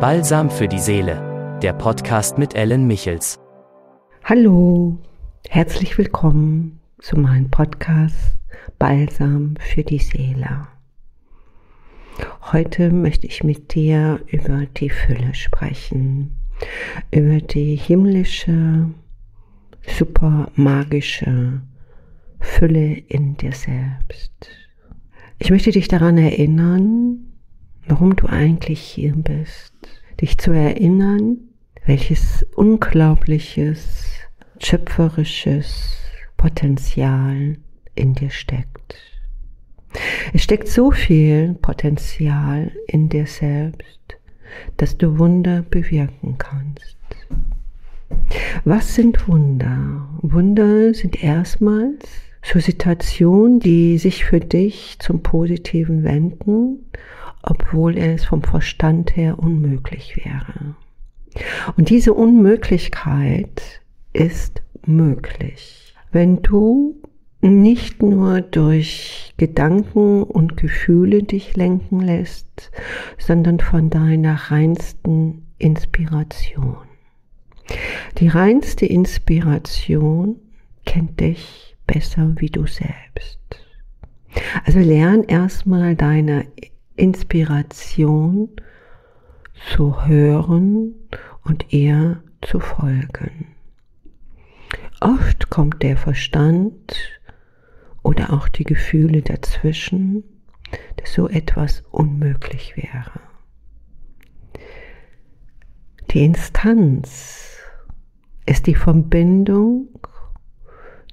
Balsam für die Seele, der Podcast mit Ellen Michels. Hallo, herzlich willkommen zu meinem Podcast Balsam für die Seele. Heute möchte ich mit dir über die Fülle sprechen, über die himmlische, super magische Fülle in dir selbst. Ich möchte dich daran erinnern, warum du eigentlich hier bist. Dich zu erinnern, welches unglaubliches, schöpferisches Potenzial in dir steckt. Es steckt so viel Potenzial in dir selbst, dass du Wunder bewirken kannst. Was sind Wunder? Wunder sind erstmals so Situationen, die sich für dich zum Positiven wenden obwohl es vom Verstand her unmöglich wäre. Und diese Unmöglichkeit ist möglich, wenn du nicht nur durch Gedanken und Gefühle dich lenken lässt, sondern von deiner reinsten Inspiration. Die reinste Inspiration kennt dich besser wie du selbst. Also lern erstmal deine Inspiration zu hören und ihr zu folgen. Oft kommt der Verstand oder auch die Gefühle dazwischen, dass so etwas unmöglich wäre. Die Instanz ist die Verbindung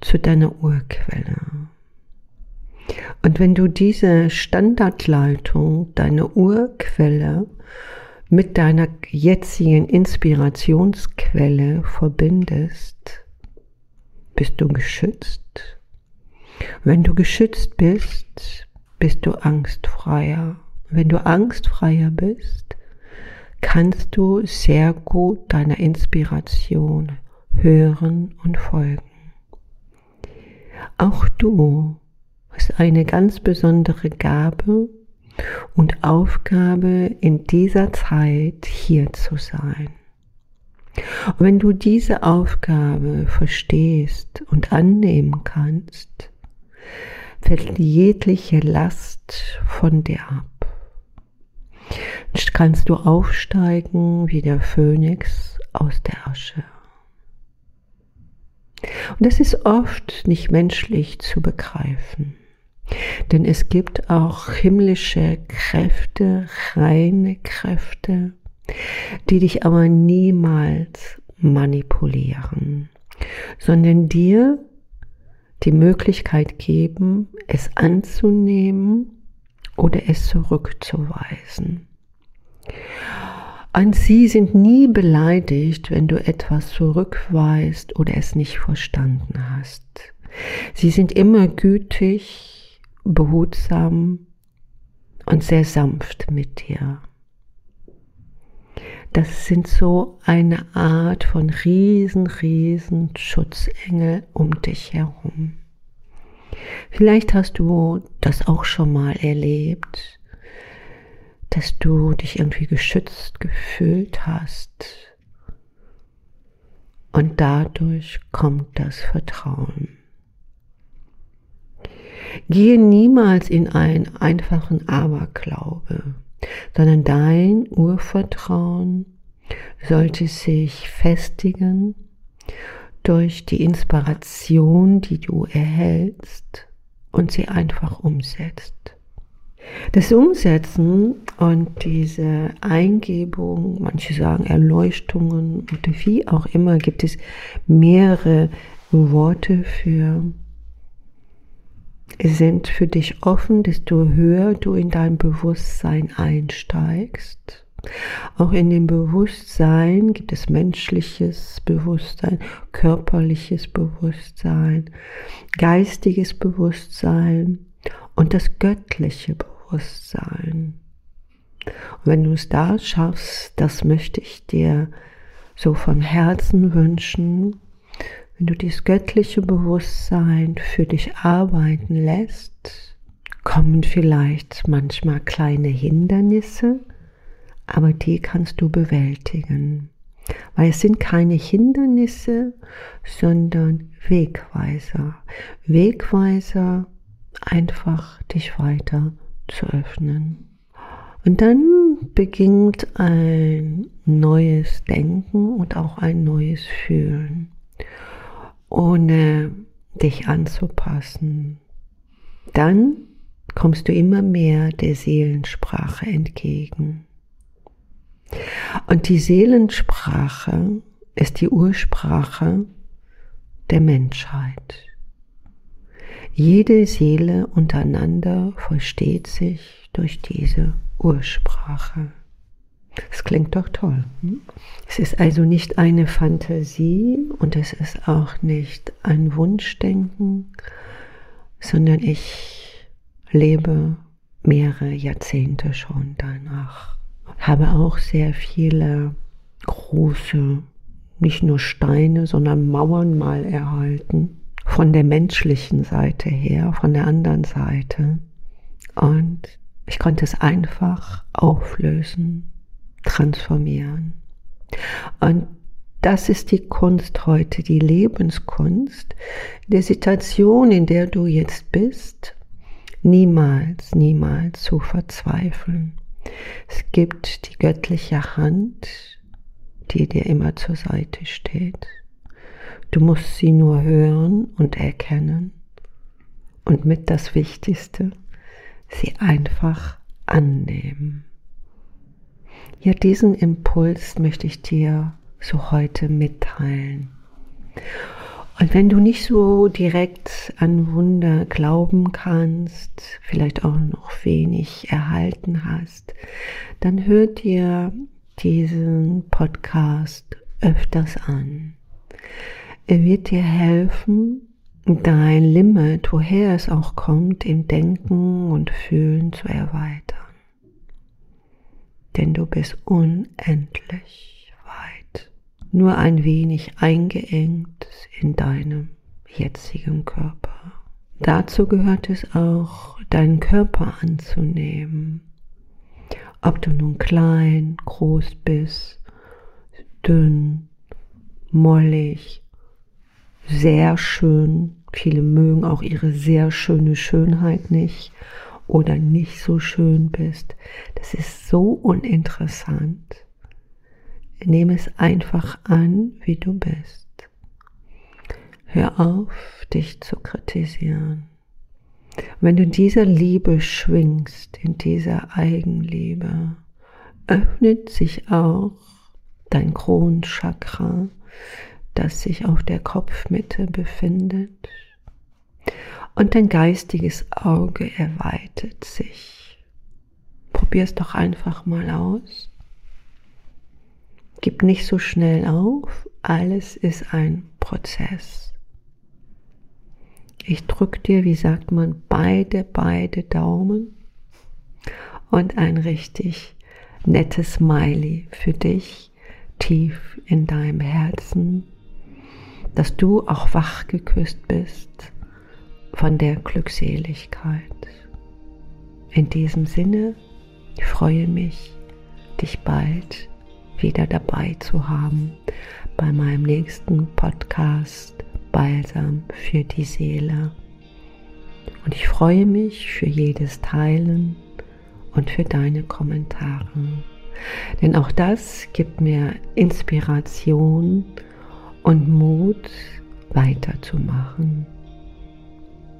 zu deiner Urquelle. Und wenn du diese Standardleitung, deine Urquelle mit deiner jetzigen Inspirationsquelle verbindest, bist du geschützt. Wenn du geschützt bist, bist du angstfreier. Wenn du angstfreier bist, kannst du sehr gut deiner Inspiration hören und folgen. Auch du ist eine ganz besondere Gabe und Aufgabe in dieser Zeit hier zu sein. Und wenn du diese Aufgabe verstehst und annehmen kannst, fällt jegliche Last von dir ab. Kannst du aufsteigen wie der Phönix aus der Asche. Und das ist oft nicht menschlich zu begreifen. Denn es gibt auch himmlische Kräfte, reine Kräfte, die dich aber niemals manipulieren, sondern dir die Möglichkeit geben, es anzunehmen oder es zurückzuweisen. An sie sind nie beleidigt, wenn du etwas zurückweist oder es nicht verstanden hast. Sie sind immer gütig, behutsam und sehr sanft mit dir. Das sind so eine Art von riesen, riesen Schutzengel um dich herum. Vielleicht hast du das auch schon mal erlebt, dass du dich irgendwie geschützt gefühlt hast. Und dadurch kommt das Vertrauen. Gehe niemals in einen einfachen Aberglaube, sondern dein Urvertrauen sollte sich festigen durch die Inspiration, die du erhältst und sie einfach umsetzt. Das Umsetzen und diese Eingebung, manche sagen Erleuchtungen und wie auch immer, gibt es mehrere Worte für sind für dich offen, desto höher du in dein Bewusstsein einsteigst. Auch in dem Bewusstsein gibt es menschliches Bewusstsein, körperliches Bewusstsein, geistiges Bewusstsein und das göttliche Bewusstsein. Und wenn du es da schaffst, das möchte ich dir so von Herzen wünschen, wenn du dieses göttliche Bewusstsein für dich arbeiten lässt, kommen vielleicht manchmal kleine Hindernisse, aber die kannst du bewältigen. Weil es sind keine Hindernisse, sondern Wegweiser. Wegweiser, einfach dich weiter zu öffnen. Und dann beginnt ein neues Denken und auch ein neues Fühlen, ohne dich anzupassen. Dann kommst du immer mehr der Seelensprache entgegen. Und die Seelensprache ist die Ursprache der Menschheit. Jede Seele untereinander versteht sich durch diese Ursprache. Das klingt doch toll. Hm? Es ist also nicht eine Fantasie und es ist auch nicht ein Wunschdenken, sondern ich lebe mehrere Jahrzehnte schon danach. Habe auch sehr viele große, nicht nur Steine, sondern Mauern mal erhalten. Von der menschlichen Seite her, von der anderen Seite. Und ich konnte es einfach auflösen, transformieren. Und das ist die Kunst heute, die Lebenskunst, der Situation, in der du jetzt bist, niemals, niemals zu verzweifeln. Es gibt die göttliche Hand, die dir immer zur Seite steht. Du musst sie nur hören und erkennen. Und mit das Wichtigste, sie einfach annehmen. Ja, diesen Impuls möchte ich dir so heute mitteilen. Und wenn du nicht so direkt an Wunder glauben kannst, vielleicht auch noch wenig erhalten hast, dann hör dir diesen Podcast öfters an. Er wird dir helfen, dein Limit, woher es auch kommt, im Denken und Fühlen zu erweitern. Denn du bist unendlich weit, nur ein wenig eingeengt in deinem jetzigen Körper. Dazu gehört es auch, deinen Körper anzunehmen. Ob du nun klein, groß bist, dünn, mollig, sehr schön. Viele mögen auch ihre sehr schöne Schönheit nicht oder nicht so schön bist. Das ist so uninteressant. Nehme es einfach an, wie du bist. Hör auf, dich zu kritisieren. Wenn du dieser Liebe schwingst, in dieser Eigenliebe, öffnet sich auch dein Kronchakra, das sich auf der Kopfmitte befindet. Und dein geistiges Auge erweitert sich. Probier es doch einfach mal aus. Gib nicht so schnell auf. Alles ist ein Prozess. Ich drücke dir, wie sagt man, beide, beide Daumen und ein richtig nettes Smiley für dich tief in deinem Herzen dass du auch wach geküsst bist von der Glückseligkeit. In diesem Sinne, ich freue mich, dich bald wieder dabei zu haben bei meinem nächsten Podcast Balsam für die Seele. Und ich freue mich für jedes Teilen und für deine Kommentare. Denn auch das gibt mir Inspiration und Mut weiterzumachen.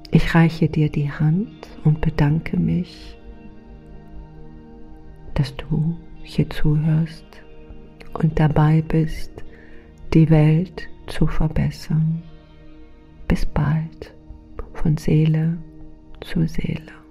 Ich reiche dir die Hand und bedanke mich, dass du hier zuhörst und dabei bist, die Welt zu verbessern. Bis bald von Seele zu Seele.